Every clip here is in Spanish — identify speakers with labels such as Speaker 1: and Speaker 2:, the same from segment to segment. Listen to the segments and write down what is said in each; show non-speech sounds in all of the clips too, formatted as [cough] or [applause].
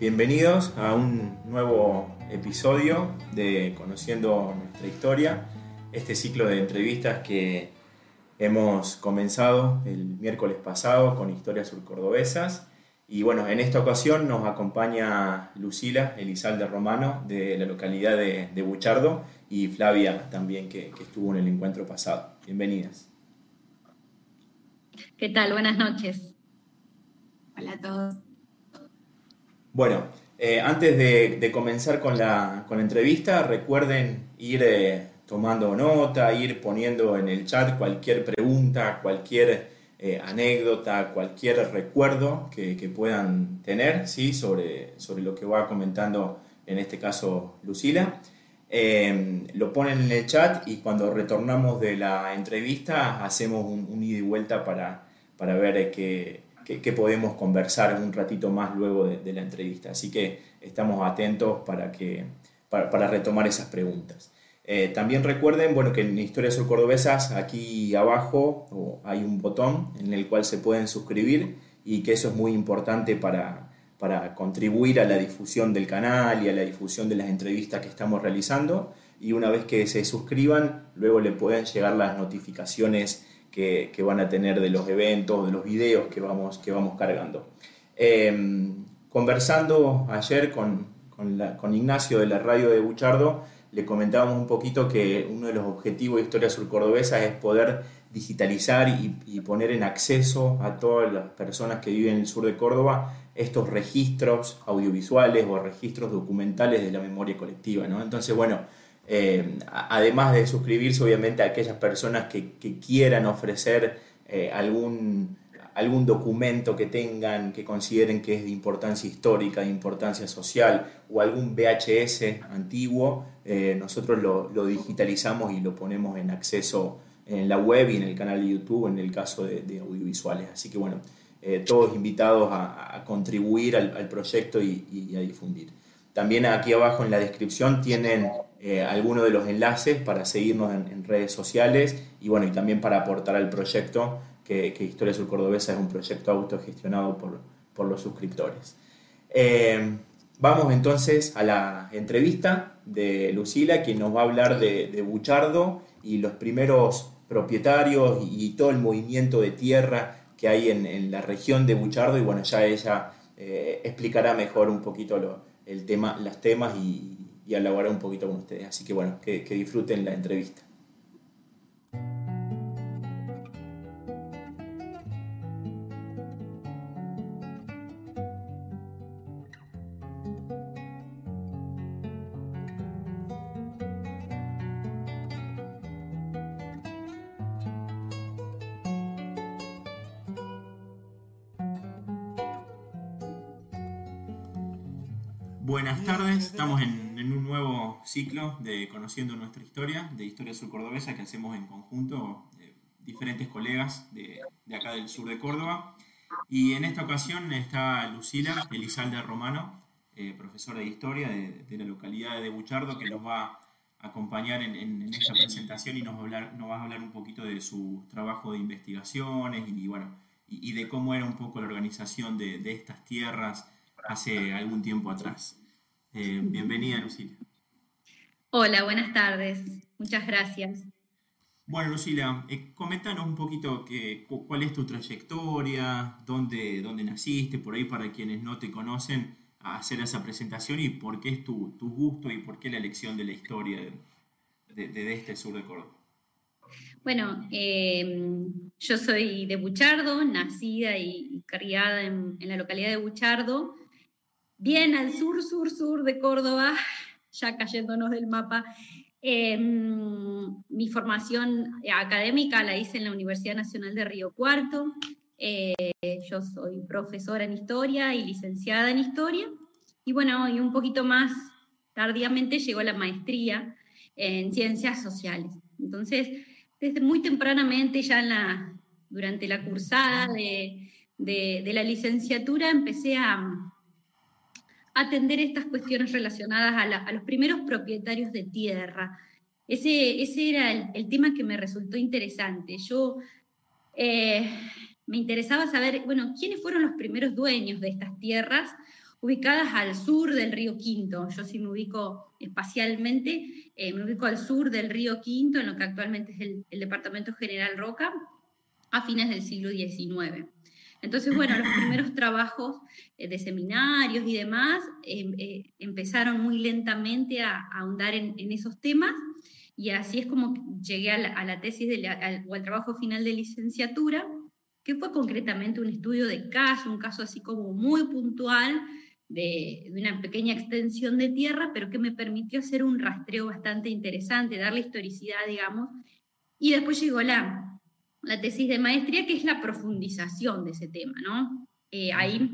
Speaker 1: Bienvenidos a un nuevo episodio de Conociendo nuestra historia, este ciclo de entrevistas que hemos comenzado el miércoles pasado con historias surcordobesas. Y bueno, en esta ocasión nos acompaña Lucila Elizalde Romano de la localidad de, Buchardo y Flavia también que, que estuvo en el encuentro pasado. Bienvenidas.
Speaker 2: ¿Qué tal? Buenas noches. Hola a todos.
Speaker 1: Bueno, eh, antes de, comenzar con la, entrevista, recuerden ir eh, tomando nota, ir poniendo en el chat cualquier pregunta, cualquier eh, anécdota, cualquier recuerdo que, puedan tener ¿sí? sobre, sobre lo que va comentando en este caso Lucila. lo ponen en el chat y cuando retornamos de la entrevista hacemos un, ida y vuelta para, para ver qué, que, podemos conversar un ratito más luego de, la entrevista. Así que estamos atentos para, que, para, retomar esas preguntas. Eh, también recuerden bueno, que en Historias Sur Cordobesas aquí abajo hay un botón en el cual se pueden suscribir y que eso es muy importante para, para contribuir a la difusión del canal y a la difusión de las entrevistas que estamos realizando. Y una vez que se suscriban, luego le pueden llegar las notificaciones que, van a tener de los eventos, de los videos que vamos, que vamos cargando. Em, conversando ayer con, con, Ignacio de la radio de Buchardo, le comentábamos un poquito que uno de los objetivos de Historia Sur Cordobesa es poder digitalizar y, y, poner en acceso a todas las personas que viven en el sur de Córdoba estos registros audiovisuales o registros documentales de la memoria colectiva. ¿no? Entonces, bueno, eh, además de suscribirse obviamente a aquellas personas que, quieran ofrecer eh, algún, algún documento que tengan, que consideren que es de importancia histórica, de importancia social, o algún VHS antiguo, eh, nosotros lo, digitalizamos y lo ponemos en acceso en la web y en el canal de YouTube en el caso de, audiovisuales. Así que bueno, todos invitados a, contribuir al, proyecto y a difundir. También aquí abajo en la descripción tienen eh, algunos de los enlaces para seguirnos en, redes sociales y bueno, y también para aportar al proyecto, que, Historia Sur Cordobesa es un proyecto autogestionado por, por los suscriptores. Eh, vamos entonces a la entrevista de Lucila, quien nos va a hablar de, Buchardo y los primeros propietarios y, todo el movimiento de tierra que hay en, la región de Buchardo y bueno, ya ella eh, explicará mejor un poquito lo, el tema, los temas y, y elaborar un poquito con ustedes. Así que bueno, que, disfruten la entrevista. Buenas tardes, estamos en ciclo de Conociendo nuestra historia, de Historia Sur Cordobesa, que hacemos en conjunto eh, diferentes colegas de, de, acá del sur de Córdoba. Y en esta ocasión está Lucila Elizalde Romano, eh, profesora de historia de, de, la localidad de Buchardo, que nos va a acompañar en, en, esta presentación y nos va, a hablar, nos va a hablar un poquito de su trabajo de investigaciones y, bueno, y, y de cómo era un poco la organización de, de estas tierras hace algún tiempo atrás. Eh, bienvenida, Lucila.
Speaker 2: Hola, buenas tardes. Muchas gracias.
Speaker 1: Bueno, Lucila, eh, coméntanos un poquito que, cuál es tu trayectoria, dónde, dónde naciste, por ahí para quienes no te conocen, a hacer esa presentación y por qué es tu, gusto y por qué la elección de la historia de, este sur de Córdoba.
Speaker 2: Bueno, eh, yo soy de Buchardo, nacida y criada en, en la localidad de Buchardo bien al sur, sur, sur de Córdoba, ya cayéndonos del mapa. Em, mi formación académica la hice en la Universidad Nacional de Río Cuarto. Eh, yo soy profesora en historia y licenciada en historia. Y bueno, y un poquito más tardíamente llegó la maestría en ciencias sociales. Entonces, desde muy tempranamente, ya en la, durante la cursada de, de la licenciatura, empecé a, atender estas cuestiones relacionadas a, los primeros propietarios de tierra. Ese, ese era el, tema que me resultó interesante. Yo eh, me interesaba saber, bueno, quiénes fueron los primeros dueños de estas tierras ubicadas al sur del río Quinto. Yo sí me ubico espacialmente, eh, me ubico al sur del río Quinto, en lo que actualmente es el, Departamento General Roca, a fines del siglo XIX. Entonces, bueno, los primeros trabajos eh, de seminarios y demás em, eh, empezaron muy lentamente a, ahondar en, esos temas y así es como llegué a la, tesis o al trabajo final de licenciatura, que fue concretamente un estudio de caso, un caso así como muy puntual de, una pequeña extensión de tierra, pero que me permitió hacer un rastreo bastante interesante, darle historicidad, digamos. Y después llegó la, la tesis de maestría, que es la profundización de ese tema, ¿no? Eh, ahí,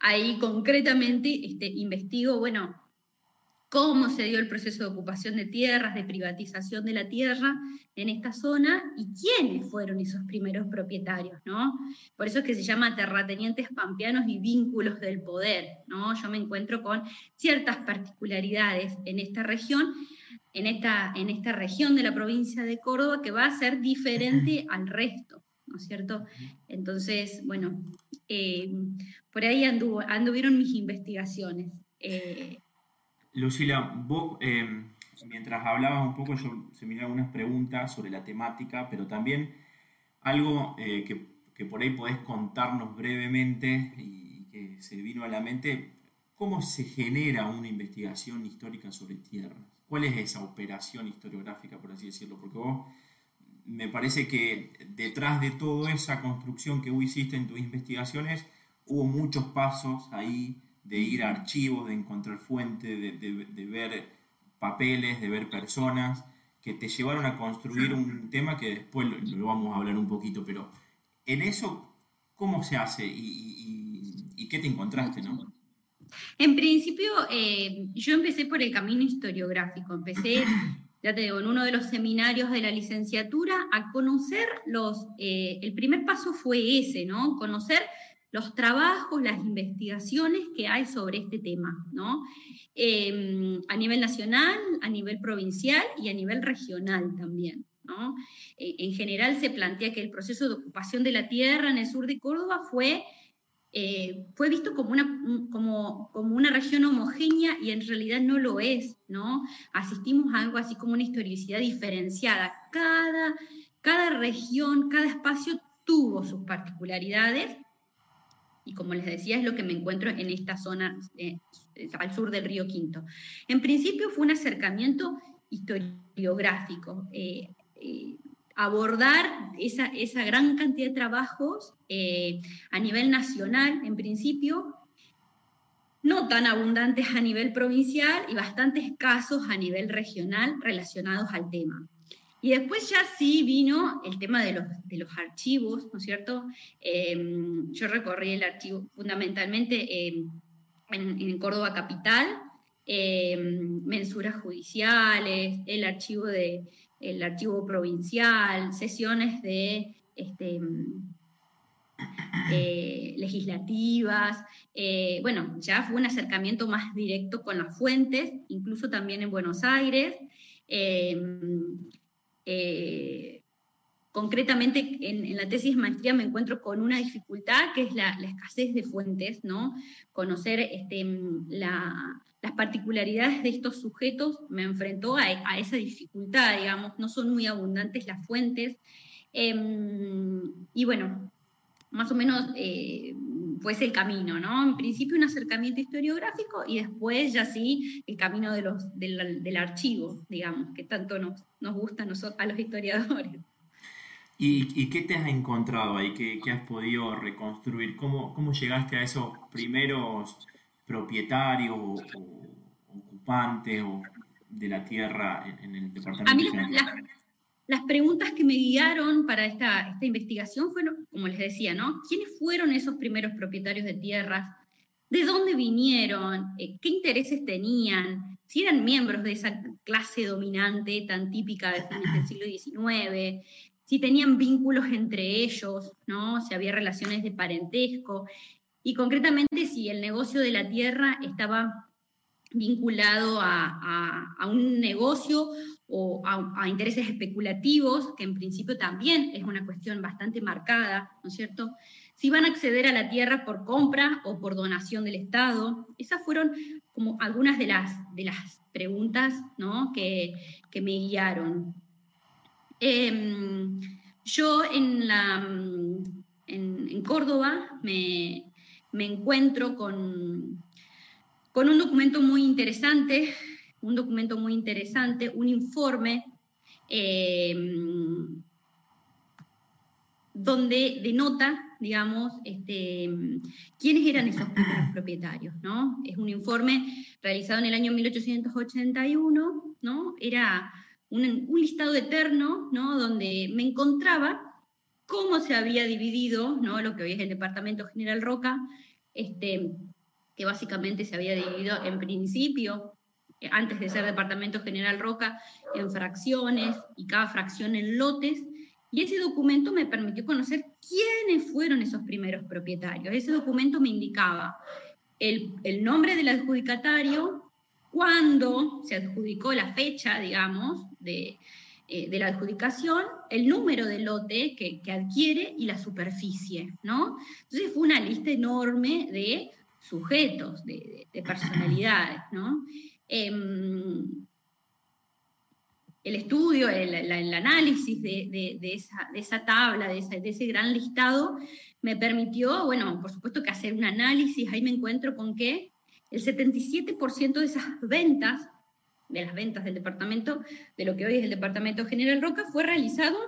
Speaker 2: ahí concretamente este, investigo, bueno, cómo se dio el proceso de ocupación de tierras, de privatización de la tierra en esta zona y quiénes fueron esos primeros propietarios, ¿no? Por eso es que se llama terratenientes pampeanos y vínculos del poder, ¿no? Yo me encuentro con ciertas particularidades en esta región, en esta, en esta región de la provincia de Córdoba que va a ser diferente al resto, ¿no es cierto? Entonces, bueno, eh, por ahí anduvieron mis investigaciones.
Speaker 1: Eh, Lucila, vos, em, mientras hablabas un poco, yo se me algunas preguntas sobre la temática, pero también algo eh, que, por ahí podés contarnos brevemente y que se vino a la mente, ¿cómo se genera una investigación histórica sobre tierras? ¿Cuál es esa operación historiográfica, por así decirlo? Porque vos me parece que detrás de toda esa construcción que vos hiciste en tus investigaciones, hubo muchos pasos ahí de ir a archivos, de encontrar fuentes, de, ver papeles, de ver personas, que te llevaron a construir un tema que después lo, vamos a hablar un poquito, pero en eso, ¿cómo se hace y, qué te encontraste? ¿no?
Speaker 2: En principio, eh, yo empecé por el camino historiográfico, empecé, [laughs] ya te digo, en uno de los seminarios de la licenciatura a conocer los, eh, el primer paso fue ese, ¿no? Conocer los trabajos, las investigaciones que hay sobre este tema, ¿no? Em, a nivel nacional, a nivel provincial y a nivel regional también. ¿no? E, en general se plantea que el proceso de ocupación de la tierra en el sur de Córdoba fue, eh, fue visto como una, como, como una región homogénea y en realidad no lo es. ¿no? Asistimos a algo así como una historicidad diferenciada. Cada, cada región, cada espacio tuvo sus particularidades y como les decía, es lo que me encuentro en esta zona eh, al sur del río Quinto. En principio fue un acercamiento historiográfico, eh, abordar esa, esa, gran cantidad de trabajos a nivel nacional, en principio, no tan abundantes a nivel provincial y bastante escasos a nivel regional relacionados al tema. Y después ya sí vino el tema de los, de los archivos, ¿no es cierto? Em, yo recorrí el archivo fundamentalmente em, en, Córdoba Capital, mensuras judiciales, el archivo, de, el archivo provincial, sesiones de este, eh, legislativas. Eh, bueno, ya fue un acercamiento más directo con las fuentes, incluso también en Buenos Aires. Eh, concretamente en, la tesis maestría me encuentro con una dificultad que es la, escasez de fuentes, ¿no? Conocer este, las particularidades de estos sujetos me enfrentó a, esa dificultad, digamos, no son muy abundantes las fuentes. Em, y bueno, más o menos eh, fue ese el camino, ¿no? En principio un acercamiento historiográfico y después ya sí el camino de los, del, archivo, digamos, que tanto nos, nos gusta a, nosotros, a los historiadores.
Speaker 1: ¿Y, qué te has encontrado ahí? ¿Qué, has podido reconstruir? ¿Cómo, ¿Cómo, llegaste a esos primeros propietarios o, ocupantes de la tierra en, el departamento?
Speaker 2: A mí las preguntas que me guiaron para esta, esta investigación fueron, como les decía, ¿no? ¿Quiénes fueron esos primeros propietarios de tierras? ¿De dónde vinieron? Eh, ¿Qué intereses tenían? Si eran miembros de esa clase dominante tan típica del [laughs] siglo XIX, si tenían vínculos entre ellos, ¿no? Si había relaciones de parentesco, y concretamente si el negocio de la tierra estaba vinculado a, un negocio o a, intereses especulativos, que en principio también es una cuestión bastante marcada, ¿no es cierto? si van a acceder a la tierra por compra o por donación del Estado. Esas fueron como algunas de las, de las preguntas ¿no? que, me guiaron. Em, yo en, la, en, Córdoba me, encuentro con, con un documento muy interesante, un documento muy interesante, un informe em, donde denota digamos, este, quiénes eran esos primeros propietarios, ¿no? Es un informe realizado en el año 1881, ¿no? Era un, listado eterno, ¿no? Donde me encontraba cómo se había dividido, ¿no? Lo que hoy es el Departamento General Roca, este, que básicamente se había dividido en principio, antes de ser Departamento General Roca, en fracciones y cada fracción en lotes, y ese documento me permitió conocer quiénes fueron esos primeros propietarios. Ese documento me indicaba el, nombre del adjudicatario, cuándo se adjudicó la fecha, digamos, de, eh, la adjudicación, el número de lote que, adquiere y la superficie, ¿no? Entonces fue una lista enorme de sujetos, de, personalidades, ¿no? Em, el estudio, el, análisis de, esa, tabla, de ese, gran listado, me permitió, bueno, por supuesto que hacer un análisis, ahí me encuentro con que el 77% de esas ventas, de las ventas del departamento, de lo que hoy es el Departamento General Roca, fue realizado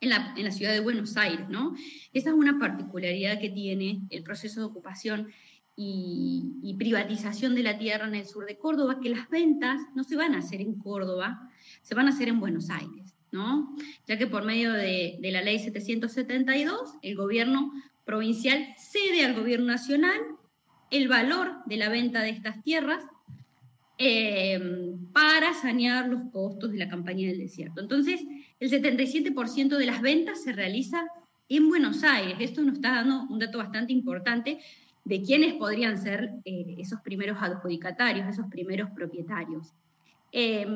Speaker 2: en la, ciudad de Buenos Aires, ¿no? Esa es una particularidad que tiene el proceso de ocupación y, y, privatización de la tierra en el sur de Córdoba, que las ventas no se van a hacer en Córdoba, se van a hacer en Buenos Aires, ¿no? Ya que por medio de, la ley 772, el gobierno provincial cede al gobierno nacional el valor de la venta de estas tierras eh, para sanear los costos de la campaña del desierto. Entonces, el 77% de las ventas se realiza en Buenos Aires. Esto nos está dando un dato bastante importante de quiénes podrían ser eh, esos primeros adjudicatarios, esos primeros propietarios. Eh,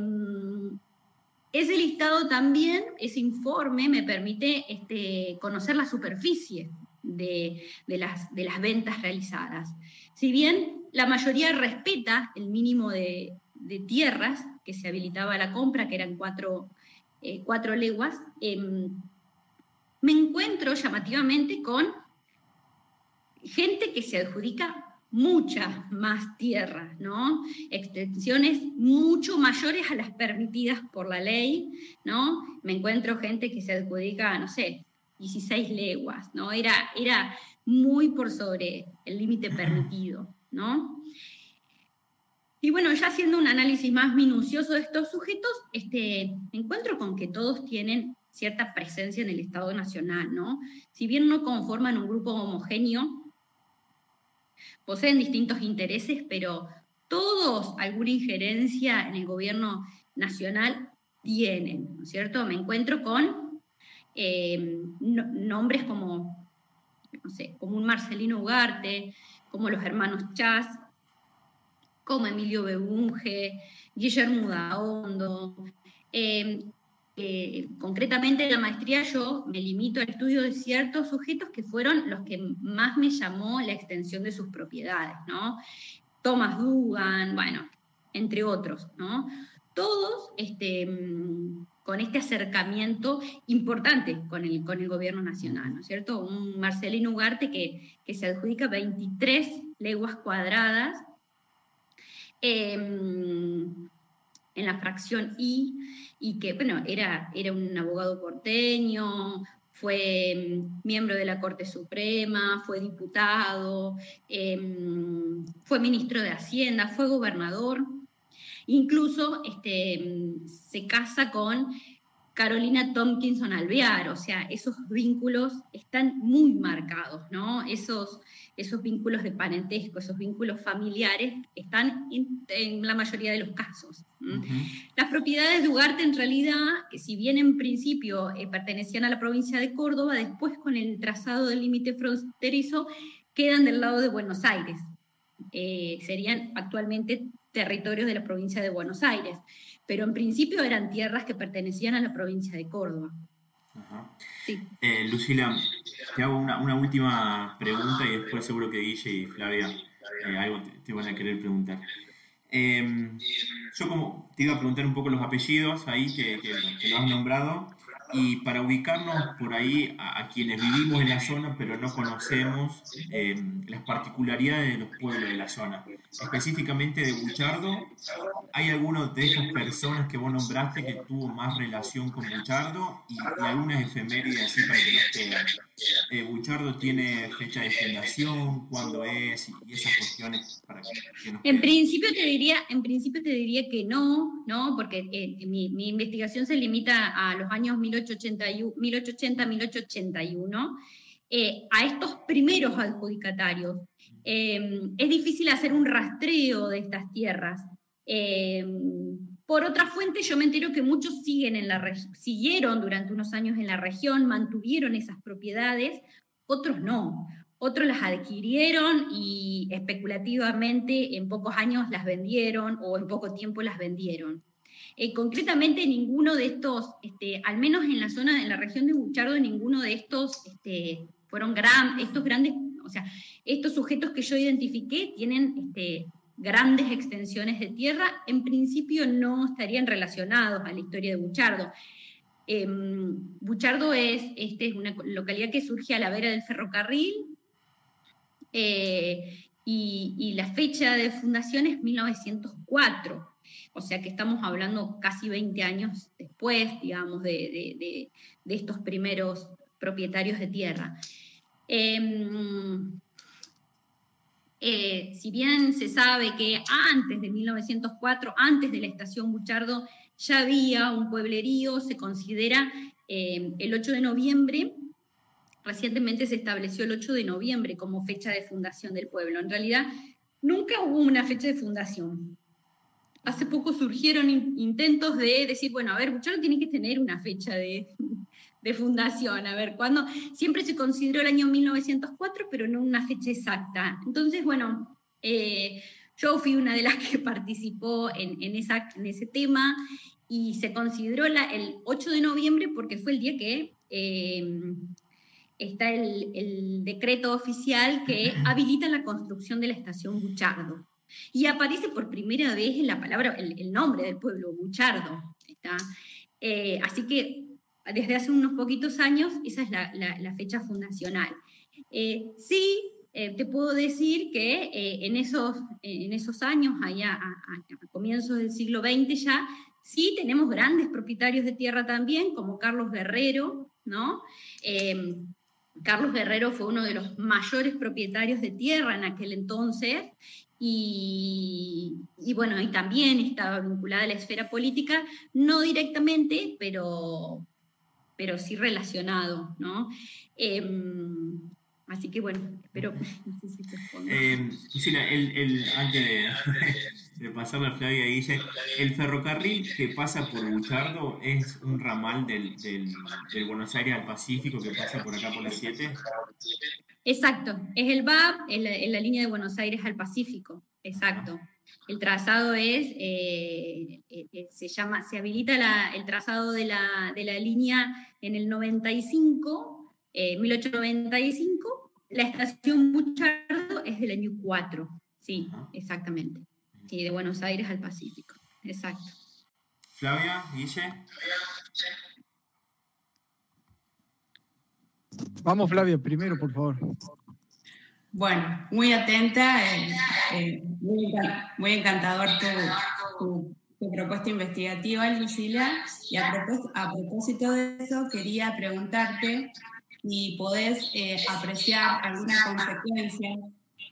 Speaker 2: ese listado también, ese informe, me permite este, conocer la superficie de, las, de, las, ventas realizadas. Si bien la mayoría respeta el mínimo de, tierras que se habilitaba a la compra, que eran cuatro, eh, leguas, em, me encuentro llamativamente con gente que se adjudica mucha más tierra, ¿no? Extensiones mucho mayores a las permitidas por la ley, ¿no? Me encuentro gente que se adjudica, no sé, 16 leguas, ¿no? Era, era muy por sobre el límite permitido, ¿no? Y bueno, ya haciendo un análisis más minucioso de estos sujetos, este, me encuentro con que todos tienen cierta presencia en el Estado Nacional, ¿no? Si bien no conforman un grupo homogéneo, poseen distintos intereses, pero todos alguna injerencia en el gobierno nacional tienen, ¿no es cierto? Me encuentro con eh, nombres como, no sé, como un Marcelino Ugarte, como los hermanos Chas, como Emilio Bebunge, Guillermo Daondo, eh, eh, concretamente en la maestría yo me limito al estudio de ciertos sujetos que fueron los que más me llamó la extensión de sus propiedades, ¿no? Thomas Dugan, bueno, entre otros, ¿no? Todos este, mm, con este acercamiento importante con el, con el gobierno nacional, ¿no es cierto? Un Marcelino Ugarte que, que se adjudica 23 leguas cuadradas em, en la fracción I y que, bueno, era, era un abogado porteño, fue mm, miembro de la Corte Suprema, fue diputado, em, fue ministro de Hacienda, fue gobernador. Incluso este, se casa con Carolina Tompkinson Alvear, o sea, esos vínculos están muy marcados, ¿no? Esos, esos vínculos de parentesco, esos vínculos familiares están en, la mayoría de los casos. Las propiedades de Ugarte en realidad, que si bien en principio eh, pertenecían a la provincia de Córdoba, después con el trazado del límite fronterizo quedan del lado de Buenos Aires. Eh, serían actualmente territorios de la provincia de Buenos Aires, pero en principio eran tierras que pertenecían a la provincia de Córdoba.
Speaker 1: Eh, Lucila, te hago una, última pregunta y después seguro que Guille y Flavia eh, algo te, van a querer preguntar. Em, yo como te iba a preguntar un poco los apellidos ahí que, que, que lo has nombrado. Y para ubicarnos por ahí a, quienes vivimos en la zona pero no conocemos eh, las particularidades de los pueblos de la zona, específicamente de Buchardo, ¿hay alguna de esas personas que vos nombraste que tuvo más relación con Buchardo y, algunas efemérides así para que nos queden? Eh, Buchardo tiene fecha de fundación, cuándo es y esas cuestiones para que,
Speaker 2: En principio te diría, en principio te diría que no, ¿no? Porque eh, mi, mi investigación se limita a los años 18 1880-1881, a estos primeros adjudicatarios. Eh, es difícil hacer un rastreo de estas tierras. Eh, por otra fuente, yo me entero que muchos siguen en la siguieron durante unos años en la región, mantuvieron esas propiedades, otros no. Otros las adquirieron y especulativamente en pocos años las vendieron o en poco tiempo las vendieron. Eh, concretamente, ninguno de estos, este, al menos en la zona, en la región de Buchardo, ninguno de estos este, fueron estos grandes, o sea, estos sujetos que yo identifiqué tienen este, grandes extensiones de tierra, en principio no estarían relacionados a la historia de Buchardo. Em, Buchardo es, este, es una localidad que surge a la vera del ferrocarril eh, y, la fecha de fundación es 1904. O sea que estamos hablando casi 20 años después, digamos, de, estos primeros propietarios de tierra. Em, eh, si bien se sabe que antes de 1904, antes de la estación Buchardo, ya había un pueblerío, se considera em, el 8 de noviembre, recientemente se estableció el 8 de noviembre como fecha de fundación del pueblo. En realidad, nunca hubo una fecha de fundación hace poco surgieron intentos de decir, bueno, a ver, Buchardo tiene que tener una fecha de, [laughs] fundación, a ver, cuando siempre se consideró el año 1904, pero no una fecha exacta. Entonces, bueno, eh, yo fui una de las que [laughs] participó en, esa, en ese tema y se consideró el 8 de noviembre porque fue el día que eh, está el, el decreto oficial que [laughs] habilita la construcción de la estación Buchardo. Y aparece por primera vez la palabra, el, nombre del pueblo, Buchardo. Eh, así que desde hace unos poquitos años esa es la, fecha fundacional. Eh, sí, eh, te puedo decir que en, esos, en esos años, allá a, a, comienzos del siglo XX ya, sí tenemos grandes propietarios de tierra también, como Carlos Guerrero, ¿no? Carlos Guerrero fue uno de los mayores propietarios de tierra en aquel entonces y, bueno, y también estaba vinculada a la esfera política, no directamente, pero, pero sí relacionado, ¿no? Em, así que bueno, espero [laughs] no sé si te
Speaker 1: eh, el, el, antes de, [laughs] de pasar a Flavia Guille, el ferrocarril que pasa por Buchardo es un ramal del, del, del Buenos Aires al Pacífico que pasa por acá por las 7.
Speaker 2: Exacto, es el VAP en la, línea de Buenos Aires al Pacífico, exacto. El trazado es, eh, eh, eh, se llama, se habilita el trazado de la, línea en el 95, 1895, la estación Buchardo es del año 4, sí, exactamente, sí, de Buenos Aires al Pacífico, exacto.
Speaker 1: Flavia, Guille.
Speaker 3: Vamos, Flavia, primero, por favor.
Speaker 4: Bueno, muy atenta, eh, eh, muy, encantador tu, propuesta investigativa, Lucila. Y a propósito, de eso, quería preguntarte si podés eh, apreciar alguna consecuencia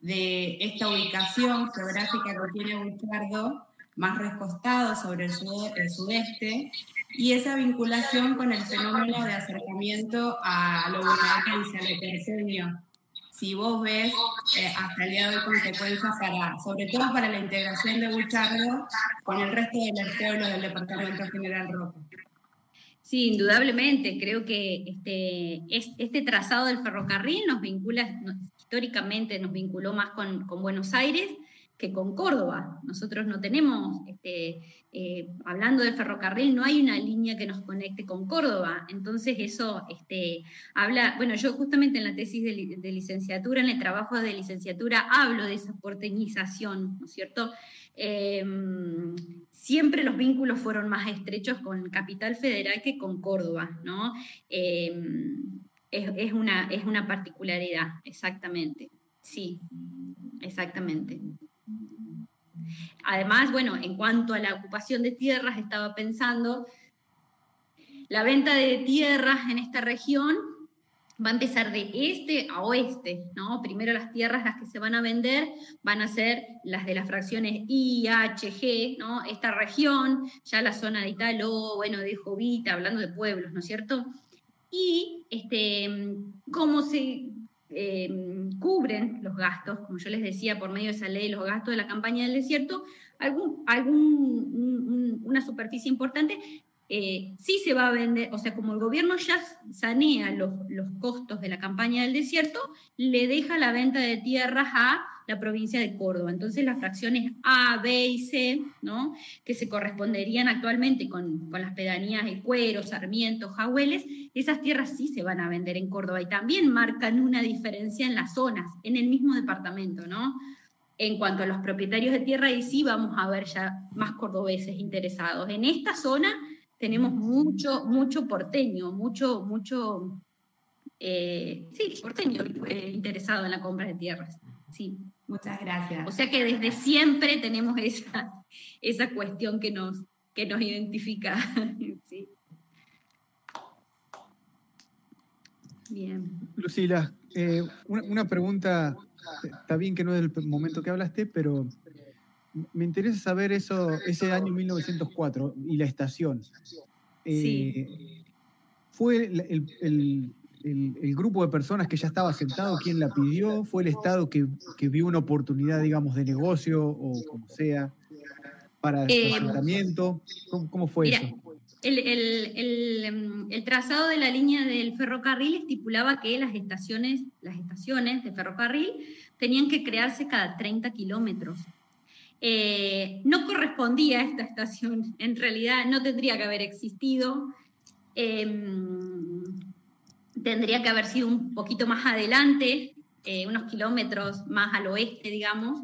Speaker 4: de esta ubicación geográfica que tiene Buchardo, más recostado sobre el, el sudeste, y esa vinculación con el fenómeno de acercamiento a lo bonaerense, a lo. Si vos ves eh, hasta el día de hoy consecuencias para, sobre todo para la integración de Buchardo con el resto de los pueblos del Departamento General Roca.
Speaker 2: Sí, indudablemente. Creo que este, este trazado del ferrocarril nos vincula, históricamente nos vinculó más con, con Buenos Aires, que con Córdoba. Nosotros no tenemos, este, eh, hablando del ferrocarril, no hay una línea que nos conecte con Córdoba. Entonces eso este, habla, bueno, yo justamente en la tesis de, licenciatura, en el trabajo de licenciatura, hablo de esa porteñización, ¿no es cierto? Em, siempre los vínculos fueron más estrechos con Capital Federal que con Córdoba, ¿no? Em, es, una, es una particularidad, exactamente. Sí, exactamente. Además, bueno, en cuanto a la ocupación de tierras, estaba pensando, la venta de tierras en esta región va a empezar de este a oeste, ¿no? Primero las tierras las que se van a vender van a ser las de las fracciones I, H, G, ¿no? Esta región, ya la zona de Italo, bueno, de Jovita, hablando de pueblos, ¿no es cierto? Y este, cómo se eh, cubren los gastos, como yo les decía, por medio de esa ley, los gastos de la campaña del desierto, algún, algún, una superficie importante, eh, sí se va a vender, o sea, como el gobierno ya sanea los, los costos de la campaña del desierto, le deja la venta de tierras a la provincia de Córdoba. Entonces las fracciones A, B y C, ¿no? que se corresponderían actualmente con, las pedanías de Cuero, Sarmiento, Jahueles, esas tierras sí se van a vender en Córdoba y también marcan una diferencia en las zonas, en el mismo departamento. ¿no? En cuanto a los propietarios de tierra, ahí sí vamos a ver ya más cordobeses interesados. En esta zona tenemos mucho, mucho porteño, mucho, mucho, eh, sí, porteño eh, interesado en la compra de tierras. Sí.
Speaker 4: Muchas gracias.
Speaker 2: O sea que desde siempre tenemos esa, esa cuestión que nos, que nos identifica. [laughs]
Speaker 3: Bien. Lucila, eh, una, pregunta, está bien que no es el momento que hablaste, pero me interesa saber eso, ese año 1904 y la estación. Eh, ¿Fue el, el, grupo de personas que ya estaba sentado quien la pidió? ¿Fue el Estado que, vio una oportunidad, digamos, de negocio o como sea para el eh, asentamiento? ¿Cómo, fue eso?
Speaker 2: El, el, trazado de la línea del ferrocarril estipulaba que las estaciones, las estaciones de ferrocarril tenían que crearse cada 30 kilómetros. Eh, no correspondía a esta estación, [laughs] en realidad no tendría que haber existido. Em, tendría que haber sido un poquito más adelante, eh, unos kilómetros más al oeste, digamos.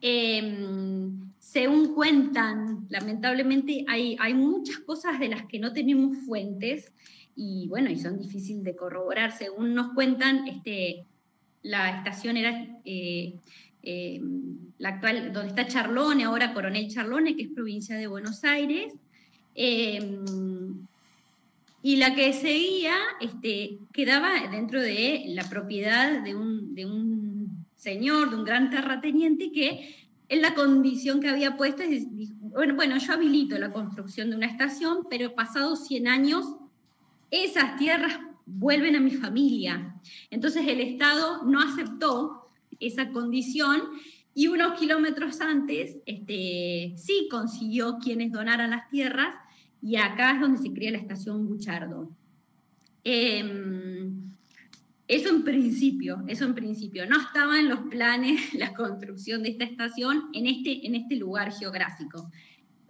Speaker 2: Em, según cuentan, lamentablemente hay, hay muchas cosas de las que no tenemos fuentes y bueno, y son difíciles de corroborar. Según nos cuentan, este, la estación era em, la actual, donde está Charlone, ahora Coronel Charlone, que es provincia de Buenos Aires. Em, y la que seguía este, quedaba dentro de la propiedad de un, de un señor, de un gran terrateniente que en la condición que había puesto, bueno, bueno, yo habilito la construcción de una estación, pero pasados 100 años, esas tierras vuelven a mi familia. Entonces el Estado no aceptó esa condición y unos kilómetros antes este, sí consiguió quienes donaran las tierras y acá es donde se crea la estación Buchardo. Em, eso en principio, eso en principio. No estaba en los planes [laughs] la construcción de esta estación en este, en este lugar geográfico.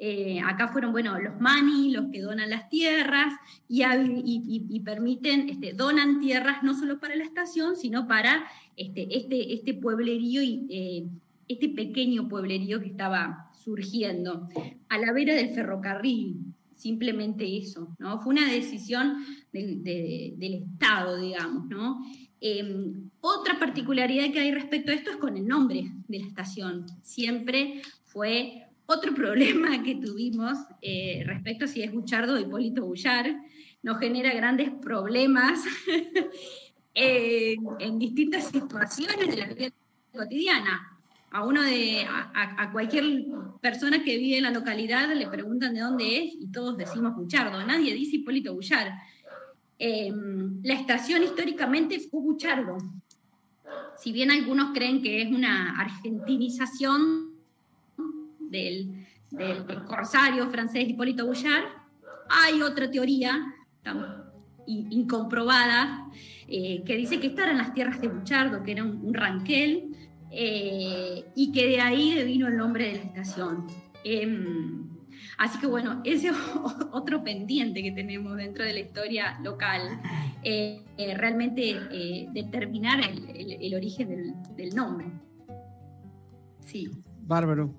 Speaker 2: Eh, acá fueron, bueno, los mani, los que donan las tierras y, permiten, este, donan tierras no solo para la estación, sino para este, este, este pueblerío y eh, este pequeño pueblerío que estaba surgiendo a la vera del ferrocarril simplemente eso, ¿no? Fue una decisión del, Estado, digamos, ¿no? Em, otra particularidad que hay respecto a esto es con el nombre de la estación. Siempre fue otro [laughs] problema que tuvimos eh, respecto a si es Buchardo o Hipólito Bullar. Nos genera grandes problemas [laughs] en distintas situaciones de la vida cotidiana a uno de, a, cualquier persona que vive en la localidad le preguntan de dónde es y todos decimos Buchardo, nadie dice Hipólito Bullar. Em, la estación históricamente fue Buchardo. Si bien algunos creen que es una argentinización del, del corsario francés Hipólito Bullar, hay otra teoría incomprobada eh, que dice que esta eran las tierras de Buchardo, que era un, un ranquel eh, y que de ahí vino el nombre de la estación. Em, así que bueno, [laughs] ese es otro pendiente que tenemos dentro de la historia local, eh, eh, realmente determinar el, origen del, del, nombre. Sí.
Speaker 3: Bárbaro,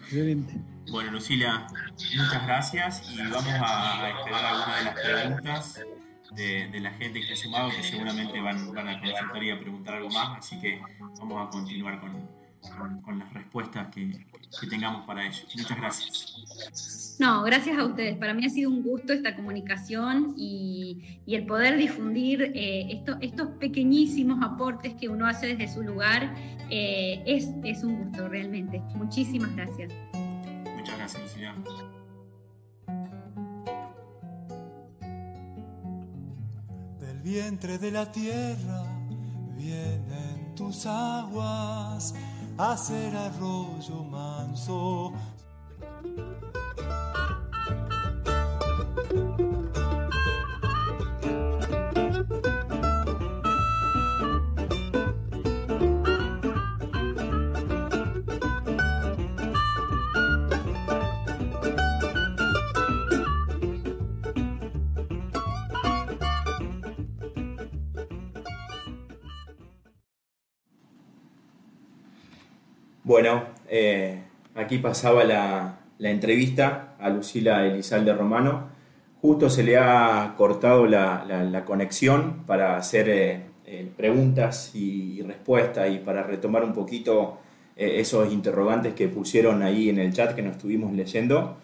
Speaker 3: excelente.
Speaker 1: Bueno, Lucila, muchas gracias y vamos a esperar algunas de las preguntas de, la gente que ha sumado, que seguramente van, van al consultorio a preguntar algo más, así que vamos a continuar con, con, las respuestas que, que, tengamos para ellos. Muchas gracias.
Speaker 2: No, gracias a ustedes. Para mí ha sido un gusto esta comunicación y, y el poder difundir eh, estos pequeñísimos aportes que uno hace desde su lugar eh, es, es un gusto realmente. Muchísimas gracias.
Speaker 1: Muchas gracias, Lucía.
Speaker 5: Vientre de la tierra vienen tus aguas a ser arroyo manso
Speaker 1: Bueno, eh, aquí pasaba la, entrevista a Lucila Elizalde Romano. Justo se le ha cortado la, conexión para hacer eh, eh, preguntas y, respuestas y para retomar un poquito esos interrogantes que pusieron ahí en el chat que nos estuvimos leyendo,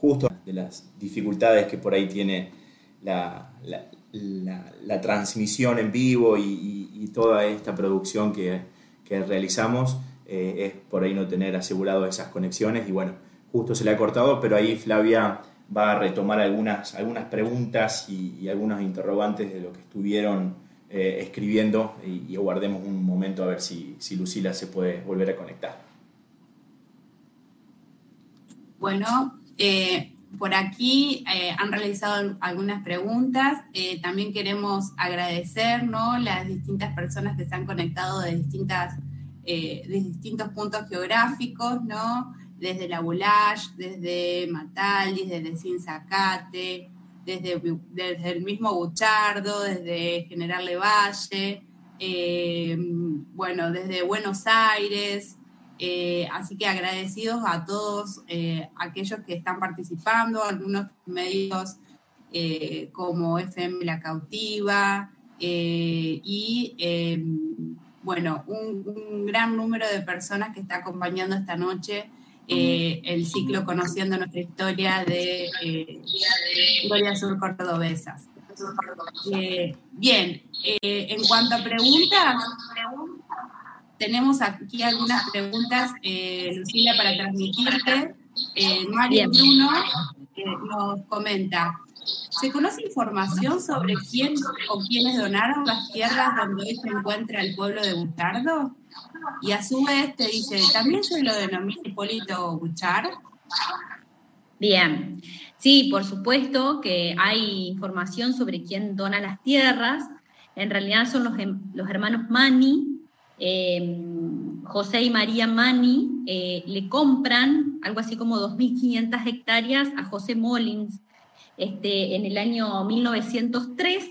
Speaker 1: justo de las dificultades que por ahí tiene la, transmisión en vivo y, toda esta producción que realizamos. Eh, es por ahí no tener asegurado esas conexiones y bueno, justo se le ha cortado, pero ahí Flavia va a retomar algunas, algunas preguntas y, algunos interrogantes de lo que estuvieron eh, escribiendo y, guardemos un momento a ver si, si Lucila se puede volver a conectar.
Speaker 4: Bueno, eh, por aquí han realizado algunas preguntas. también queremos agradecer ¿no? las distintas personas que se han conectado de distintas eh, de distintos puntos geográficos, ¿no? Desde la Bulash, desde Matalis, desde Sinzacate, desde, desde el mismo Buchardo, desde General Levalle, eh, bueno, desde Buenos Aires. Eh, así que agradecidos a todos aquellos que están participando, algunos medios como FM La Cautiva y bueno, un, gran número de personas que está acompañando esta noche eh, el ciclo Conociendo nuestra historia de eh, Gloria Sur Cordobesas. Eh, bien, en cuanto a preguntas, tenemos aquí algunas preguntas, Lucila, para transmitirte. Mario Bruno nos comenta, ¿Se conoce información sobre quién o quiénes donaron las tierras donde hoy se encuentra el pueblo de Buchardo? Y a su vez te dice, ¿también se lo denomina Hipólito Buchar?
Speaker 2: Bien, sí, por supuesto que hay información sobre quién dona las tierras. En realidad son los, los hermanos Mani, em, José y María Mani, eh, le compran algo así como 2.500 hectáreas a José Molins, este, en el año 1903,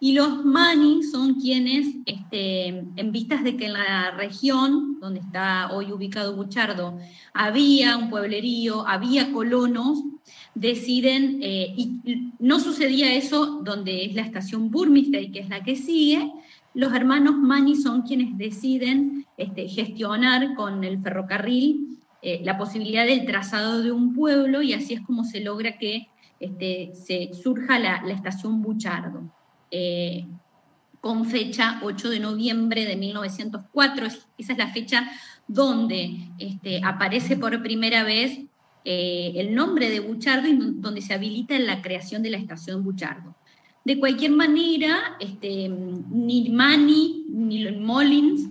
Speaker 2: y los Mani son quienes, este, en vistas de que en la región donde está hoy ubicado Buchardo había un pueblerío, había colonos, deciden, eh, y no sucedía eso donde es la estación Burmistad, que es la que sigue, los hermanos Mani son quienes deciden este, gestionar con el ferrocarril eh, la posibilidad del trazado de un pueblo y así es como se logra que este, se surja la, estación Buchardo, eh, con fecha 8 de noviembre de 1904. esa es la fecha donde este, aparece por primera vez eh, el nombre de Buchardo y donde se habilita la creación de la estación Buchardo. De cualquier manera, este, ni Mani ni Molins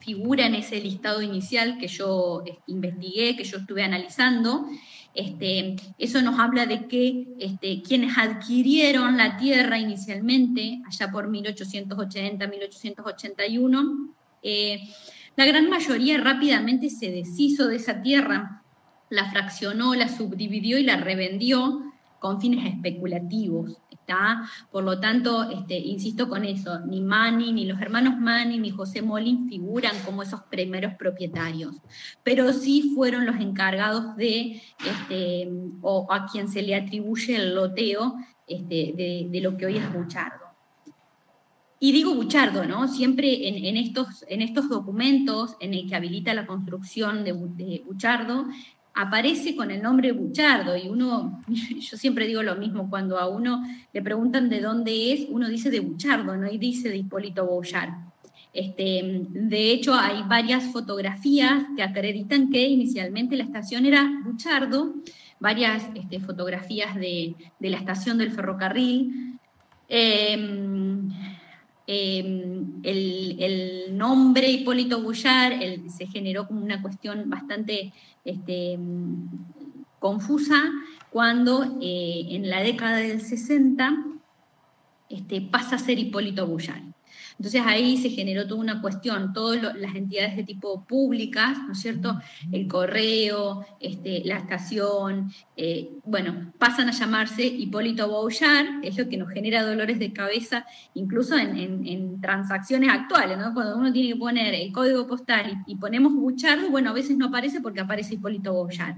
Speaker 2: figura en ese listado inicial que yo investigué, que yo estuve analizando, este, eso nos habla de que este, quienes adquirieron la tierra inicialmente, allá por 1880, 1881, eh, La gran mayoría rápidamente se deshizo de esa tierra, la fraccionó, la subdividió y la revendió con fines especulativos. Por lo tanto, este, insisto con eso, ni Mani, ni los hermanos Mani, ni José Molin figuran como esos primeros propietarios, pero sí fueron los encargados de, este, o a quien se le atribuye el loteo este, de, lo que hoy es Buchardo. Y digo Buchardo, ¿no? Siempre en, estos, en estos documentos en el que habilita la construcción de Buchardo, aparece con el nombre Buchardo y uno, [laughs] yo siempre digo lo mismo, cuando a uno le preguntan de dónde es, uno dice de Buchardo, no y dice de Hipólito Bouchard. Este, de hecho, hay varias fotografías que acreditan que inicialmente la estación era Buchardo, varias este, fotografías de, la estación del ferrocarril. Em, em, el, nombre Hipólito Bouchard se generó como una cuestión bastante este, confusa cuando eh, en la década del 60 este, pasa a ser Hipólito Bullán. Entonces ahí se generó toda una cuestión, todas las entidades de tipo públicas, ¿no es cierto? El correo, este, la estación, eh, bueno, pasan a llamarse Hipólito Bouchard, es lo que nos genera dolores de cabeza, incluso en, transacciones actuales, ¿no? Cuando uno tiene que poner el código postal y, ponemos Bouchard, bueno, a veces no aparece porque aparece Hipólito Bouchard.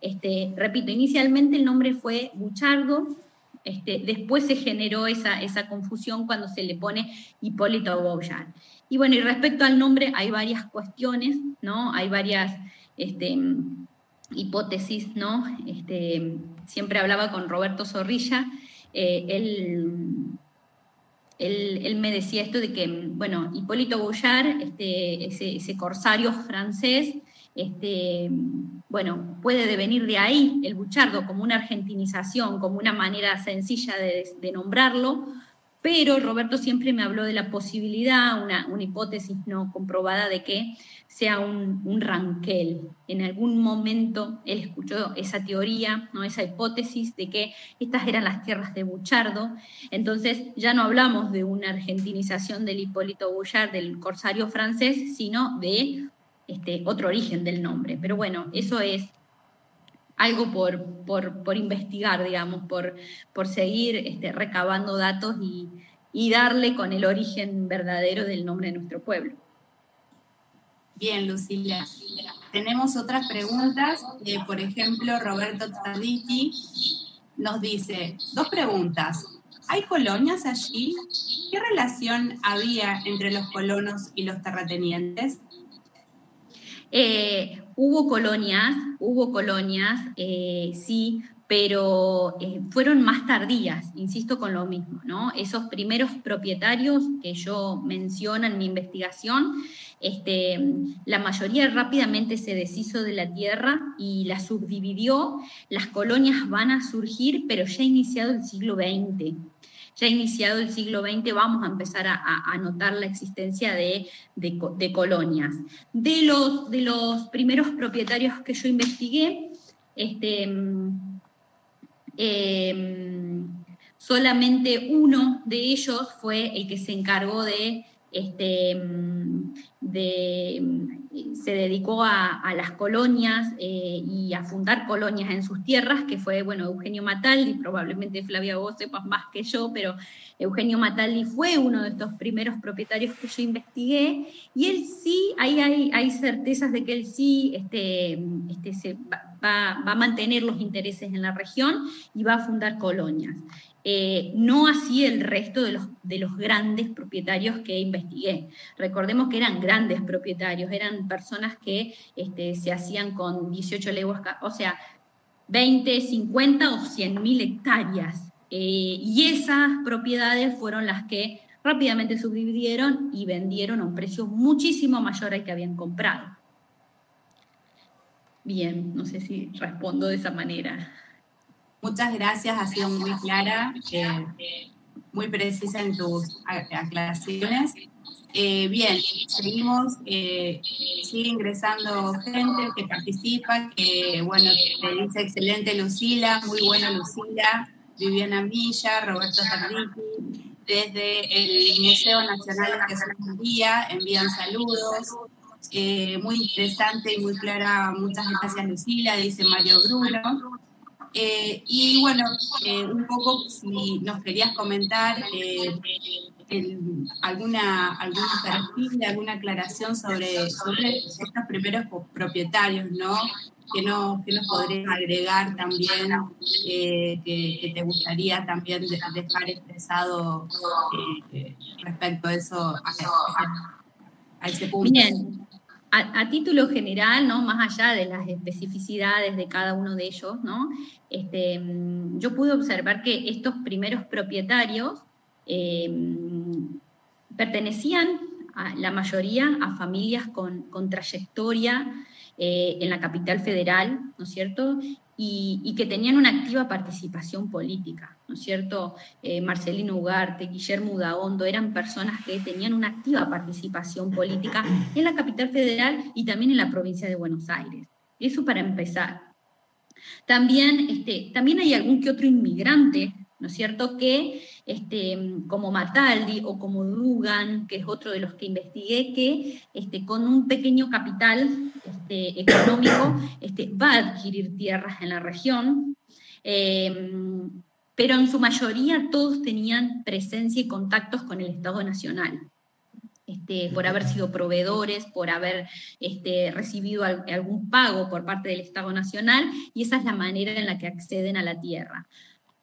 Speaker 2: Este, repito, inicialmente el nombre fue Buchardo, este, después se generó esa, esa confusión cuando se le pone Hipólito Bouchard. Y bueno, y respecto al nombre hay varias cuestiones, ¿no? Hay varias este, hipótesis, ¿no? Este, siempre hablaba con Roberto Zorrilla, eh, él, él, me decía esto de que, bueno, Hipólito Bouchard, este, ese corsario francés, este, bueno, puede devenir de ahí el buchardo como una argentinización, como una manera sencilla de, nombrarlo, pero Roberto siempre me habló de la posibilidad, una, hipótesis no comprobada de que sea un, un, ranquel. En algún momento él escuchó esa teoría, ¿no? esa hipótesis de que estas eran las tierras de Buchardo. Entonces ya no hablamos de una argentinización del Hipólito Bouchard, del corsario francés, sino de este, otro origen del nombre. Pero bueno, eso es algo por, investigar, digamos, por, por seguir este, recabando datos y, darle con el origen verdadero del nombre de nuestro pueblo.
Speaker 4: Bien, Lucila. Tenemos otras preguntas. Eh, por ejemplo, Roberto Tarditi nos dice, dos preguntas. ¿Hay colonias allí? ¿Qué relación había entre los colonos y los terratenientes?
Speaker 2: Eh, hubo colonias, hubo colonias, eh, sí, pero eh, fueron más tardías, insisto con lo mismo, ¿no? Esos primeros propietarios que yo menciono en mi investigación, este, la mayoría rápidamente se deshizo de la tierra y la subdividió. Las colonias van a surgir, pero ya iniciado el siglo XX ya iniciado el siglo XX vamos a empezar a, notar la existencia de, colonias. De los, primeros propietarios que yo investigué, este, em, solamente uno de ellos fue el que se encargó de, este, de se dedicó a, las colonias eh, y a fundar colonias en sus tierras, que fue, bueno, Eugenio Mataldi, probablemente Flavia vos sepas más que yo, pero Eugenio Mataldi fue uno de estos primeros propietarios que yo investigué, y él sí, ahí hay, hay certezas de que él sí este, este, se va, va, a mantener los intereses en la región y va a fundar colonias. Eh, no así el resto de los, de los grandes propietarios que investigué. Recordemos que eran grandes propietarios, eran personas que este, se hacían con 18 leguas, o sea, 20, 50 o 100 mil hectáreas. Eh, y esas propiedades fueron las que rápidamente subdividieron y vendieron a un precio muchísimo mayor al que habían comprado. Bien, no sé si respondo de esa manera.
Speaker 4: Muchas gracias, ha sido muy clara, eh, muy precisa en tus aclaraciones. Eh, bien, seguimos, eh, sigue ingresando gente que participa, que bueno, te dice excelente Lucila, muy buena Lucila, Viviana Villa, Roberto Tarditi, desde el Museo Nacional de Jesús María envían saludos, muy interesante y muy clara. Muchas gracias, Lucila, dice Mario Bruno. Eh, y bueno, eh, un poco si nos querías comentar alguna, alguna alguna aclaración sobre, sobre estos primeros propietarios, ¿no? que, no, que nos podrías agregar también, eh, que, te gustaría también dejar expresado eh, respecto a eso, a, ese punto.
Speaker 2: Bien. A, título general, ¿no? más allá de las especificidades de cada uno de ellos, ¿no? este, yo pude observar que estos primeros propietarios eh, pertenecían la mayoría a familias con, con trayectoria eh, en la capital federal, ¿no es cierto? Y, que tenían una activa participación política, ¿no es cierto? Eh, Marcelino Ugarte, Guillermo Udaondo, eran personas que tenían una activa participación política en la capital federal y también en la provincia de Buenos Aires. Eso para empezar. También, este, también hay algún que otro inmigrante ¿no es cierto? Que este, como Mataldi o como Dugan, que es otro de los que investigué, que este, con un pequeño capital este, económico este, va a adquirir tierras en la región, em, pero en su mayoría todos tenían presencia y contactos con el Estado Nacional. Este, por haber sido proveedores, por haber este, recibido algún pago por parte del Estado Nacional, y esa es la manera en la que acceden a la tierra.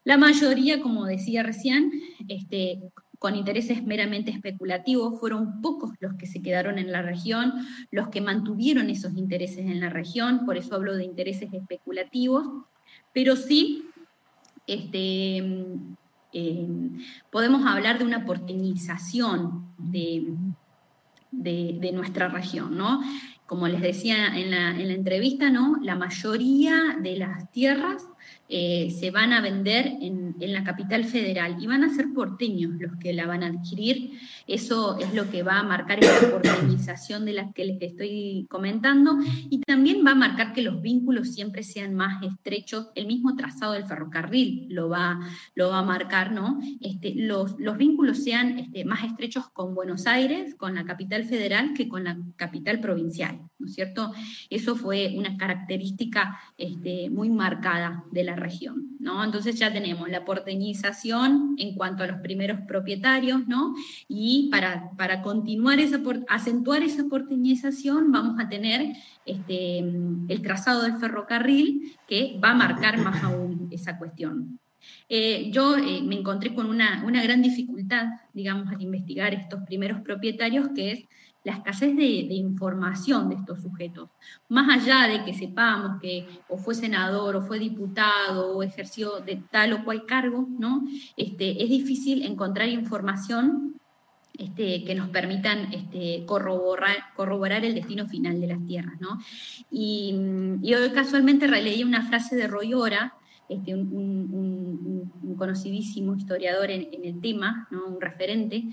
Speaker 2: La mayoría, como decía recién, este, con intereses meramente especulativos, fueron pocos los que se quedaron en la región, los que mantuvieron esos intereses en la región, por eso hablo de intereses especulativos, pero sí este, eh, podemos hablar de una porteñización de, nuestra región, ¿no? Como les decía en la, en la entrevista, ¿no? La mayoría de las tierras eh, se van a vender en, la capital federal y van a ser porteños los que la van a adquirir. Eso es lo que va a marcar esta [coughs] porteñización de la que les estoy comentando y también va a marcar que los vínculos siempre sean más estrechos. El mismo trazado del ferrocarril lo va, lo va a marcar, ¿no? Este, los, los vínculos sean este, más estrechos con Buenos Aires, con la capital federal, que con la capital provincial, ¿no es cierto? Eso fue una característica este, muy marcada de la región, ¿no? Entonces ya tenemos la porteñización en cuanto a los primeros propietarios, ¿no? Y para, para continuar esa, acentuar esa porteñización vamos a tener este, el trazado del ferrocarril que va a marcar más aún esa cuestión. Eh, yo eh, me encontré con una, una gran dificultad, digamos, al investigar estos primeros propietarios, que es la escasez de, información de estos sujetos. Más allá de que sepamos que o fue senador o fue diputado o ejerció de tal o cual cargo, ¿no? Este, es difícil encontrar información este, que nos permitan este, corroborar, corroborar, el destino final de las tierras. ¿no? Y, hoy casualmente releí una frase de Roy Ora, este, un, conocidísimo historiador en, en el tema, ¿no? un referente,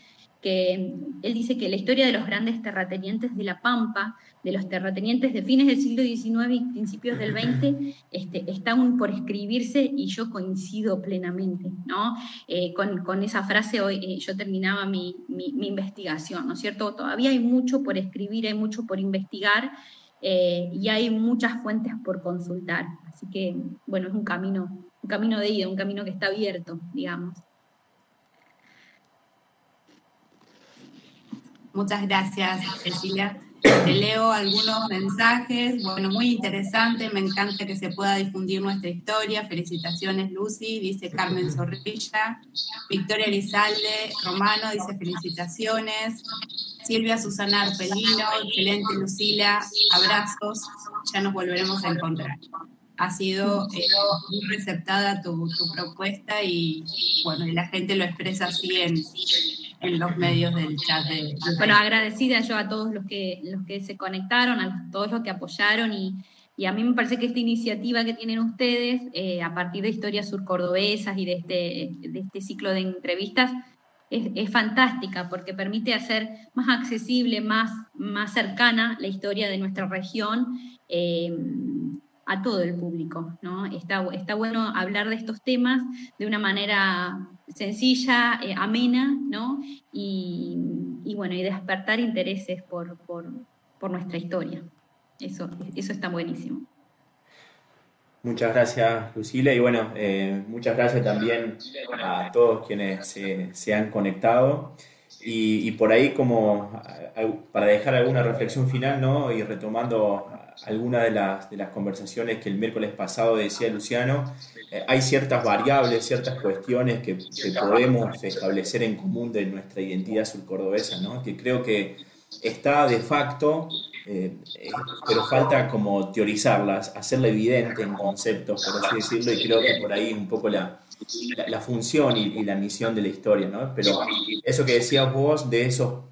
Speaker 2: que él dice que la historia de los grandes terratenientes de La Pampa, de los terratenientes de fines del siglo XIX y principios del XX, este, está aún por escribirse y yo coincido plenamente, ¿no? Eh, con, esa frase hoy eh, yo terminaba mi, investigación, ¿no es cierto? Todavía hay mucho por escribir, hay mucho por investigar eh, y hay muchas fuentes por consultar, así que, bueno, es un camino, un camino de ida, un camino que está abierto, digamos.
Speaker 4: Muchas gracias, Cecilia. Te leo algunos mensajes. Bueno, muy interesante. Me encanta que se pueda difundir nuestra historia. Felicitaciones, Lucy, dice Carmen Zorrilla. Victoria Elizalde Romano dice felicitaciones. Silvia Susana Arpelino, excelente, Lucila. Abrazos. Ya nos volveremos a encontrar. Ha sido eh, muy receptada tu, propuesta y, bueno, y la gente lo expresa así en, en los medios del chat. De,
Speaker 2: bueno, agradecida yo a todos los que, los que se conectaron, a todos los que apoyaron y, y a mí me parece que esta iniciativa que tienen ustedes, eh, a partir de historias surcordobesas y de este, de este ciclo de entrevistas, es, es, fantástica porque permite hacer más accesible, más, más cercana la historia de nuestra región. Eh, a todo el público. ¿no? Está, está bueno hablar de estos temas de una manera sencilla, eh, amena, ¿no? Y, bueno, y despertar intereses por, por nuestra historia. Eso, eso está buenísimo.
Speaker 1: Muchas gracias, Lucila, y bueno, eh, muchas gracias también a todos quienes se, han conectado. Y, por ahí, como para dejar alguna reflexión final, ¿no? Y retomando algunas de las, de las conversaciones que el miércoles pasado decía Luciano, eh, hay ciertas variables, ciertas cuestiones que, que, podemos establecer en común de nuestra identidad surcordobesa, ¿no? Que creo que está de facto eh, eh, pero falta como teorizarlas, hacerla evidente en conceptos, por así decirlo, y creo que por ahí un poco la, la, función y, la misión de la historia, ¿no? Pero eso que decías vos de esos,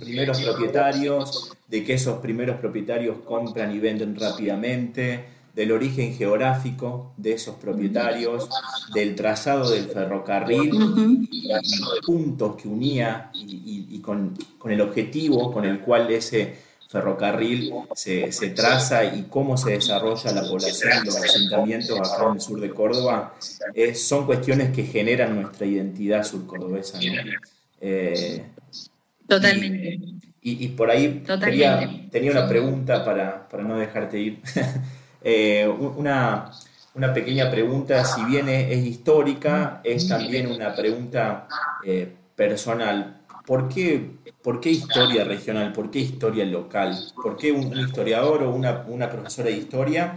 Speaker 1: primeros propietarios, de que esos primeros propietarios compran y venden rápidamente, del origen geográfico de esos propietarios, del trazado del ferrocarril, los puntos que unía y, y con, con, el objetivo con el cual ese ferrocarril se, se, traza y cómo se desarrolla la población, los asentamientos acá en el sur de Córdoba, son cuestiones que generan nuestra identidad surcordobesa.
Speaker 2: Eh, Totalmente.
Speaker 1: Y, por ahí tenía una pregunta para, para no dejarte ir. [laughs] Eh, una, una, pequeña pregunta, si bien es, histórica, es también una pregunta eh, personal. ¿Por qué ¿Por qué historia regional? ¿Por qué historia local? ¿Por qué un, historiador o una, profesora de historia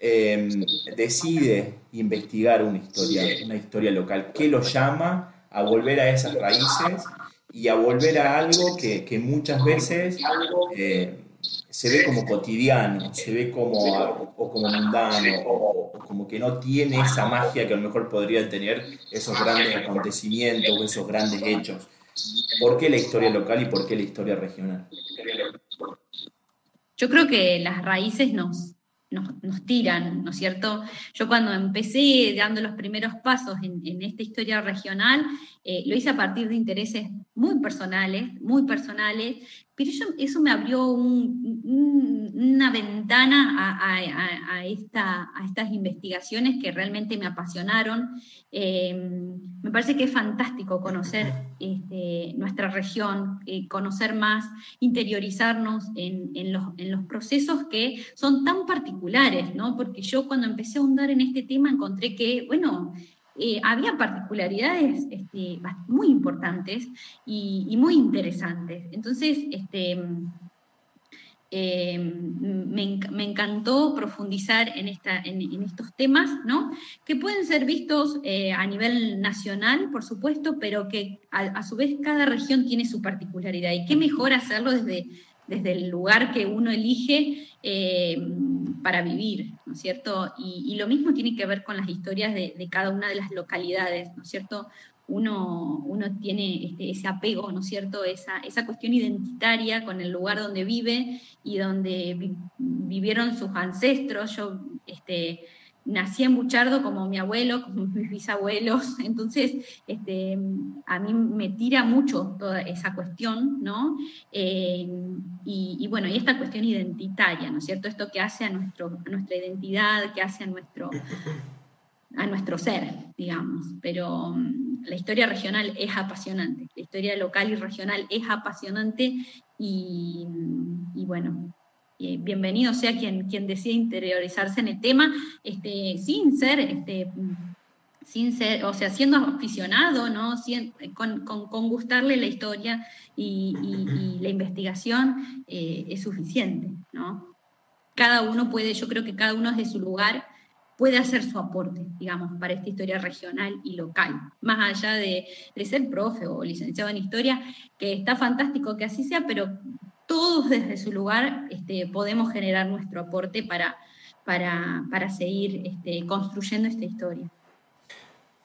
Speaker 1: em, decide investigar una historia, una historia local? ¿Qué lo llama a volver a esas raíces y a volver a algo que, muchas veces eh, se ve como cotidiano, se ve como, o como mundano, o, como que no tiene esa magia que a lo mejor podrían tener esos grandes acontecimientos o esos grandes hechos? ¿Por qué la historia local y por qué la historia regional?
Speaker 2: Yo creo que las raíces nos, nos, tiran, ¿no es cierto? Yo cuando empecé dando los primeros pasos en, esta historia regional, eh, lo hice a partir de intereses muy personales, muy personales, pero eso me abrió una ventana a, estas investigaciones que realmente me apasionaron. Eh, me parece que es fantástico conocer este, nuestra región, eh, conocer más, interiorizarnos en, los, procesos que son tan particulares, ¿no? Porque yo cuando empecé a ahondar en este tema encontré que, bueno, eh, había particularidades este, muy importantes y, muy interesantes. Entonces, este, eh, me, encantó profundizar en, esta, en, estos temas, ¿no? que pueden ser vistos eh, a nivel nacional, por supuesto, pero que a, su vez cada región tiene su particularidad. Y qué mejor hacerlo desde, desde el lugar que uno elige para vivir, ¿no es cierto? Y, lo mismo tiene que ver con las historias de, cada una de las localidades, ¿no es cierto? Uno, uno tiene este, ese apego, ¿no es cierto? Esa, esa cuestión identitaria con el lugar donde vive y donde vivieron sus ancestros. Yo, este, nací en Buchardo como mi abuelo, como [laughs] mis bisabuelos, entonces este, a mí me tira mucho toda esa cuestión, ¿no? Eh, y, bueno, y esta cuestión identitaria, ¿no es cierto? Esto que hace a, nuestro, nuestra identidad, que hace a nuestro, a nuestro ser, digamos. Pero mm, la historia regional es apasionante, la historia local y regional es apasionante y, y bueno, bienvenido sea quien, quien decida interiorizarse en el tema, este, sin ser, este, sin ser, o sea, siendo aficionado, ¿no? con, gustarle la historia y, la investigación eh, es suficiente, ¿no? Cada uno puede, yo creo que cada uno desde su lugar puede hacer su aporte, digamos, para esta historia regional y local, más allá de, de, ser profe o licenciado en historia, que está fantástico que así sea, pero todos desde su lugar este, podemos generar nuestro aporte para, para, seguir este, construyendo esta historia.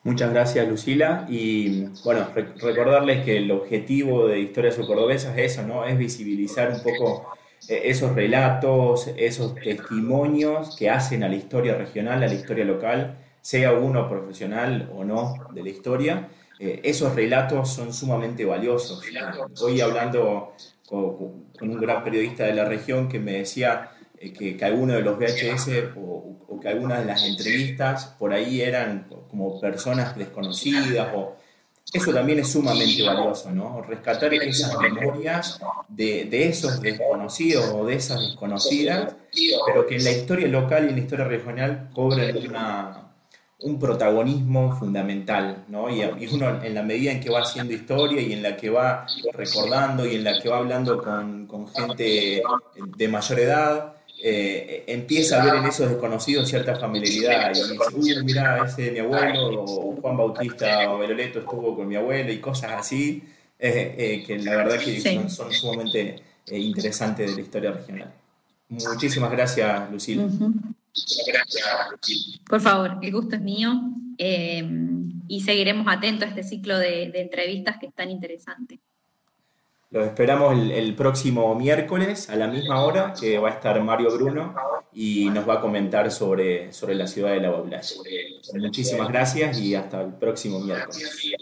Speaker 1: Muchas gracias, Lucila. Y bueno, recordarles que el objetivo de Historias Cordobesas es eso, ¿no? Es visibilizar un poco eh, esos relatos, esos testimonios que hacen a la historia regional, a la historia local, sea uno profesional o no de la historia. Eh, esos relatos son sumamente valiosos. Hoy hablando con, un gran periodista de la región que me decía eh, que, que algunos de los VHS o, que algunas de las entrevistas por ahí eran como personas desconocidas o eso también es sumamente valioso, ¿no? Rescatar esas memorias de, esos desconocidos o de esas desconocidas, pero que en la historia local y en la historia regional cobren un protagonismo fundamental, ¿no? Y, uno en la medida en que va haciendo historia y en la que va recordando y en la que va hablando con, con gente de mayor edad, eh, empieza a ver en esos desconocidos cierta familiaridad y dice, uy, mira, ese es mi abuelo, o Juan Bautista o Beloleto estuvo con mi abuelo y cosas así, eh, eh, que la verdad que son, sumamente interesantes de la historia regional. Muchísimas gracias, Lucila.
Speaker 2: Por favor, el gusto es mío y seguiremos atentos a este ciclo de, de entrevistas que es tan interesante.
Speaker 1: Los esperamos el, próximo miércoles a la misma hora, que va a estar Mario Bruno y nos va a comentar sobre, sobre la ciudad de La Muchísimas gracias y hasta el próximo miércoles.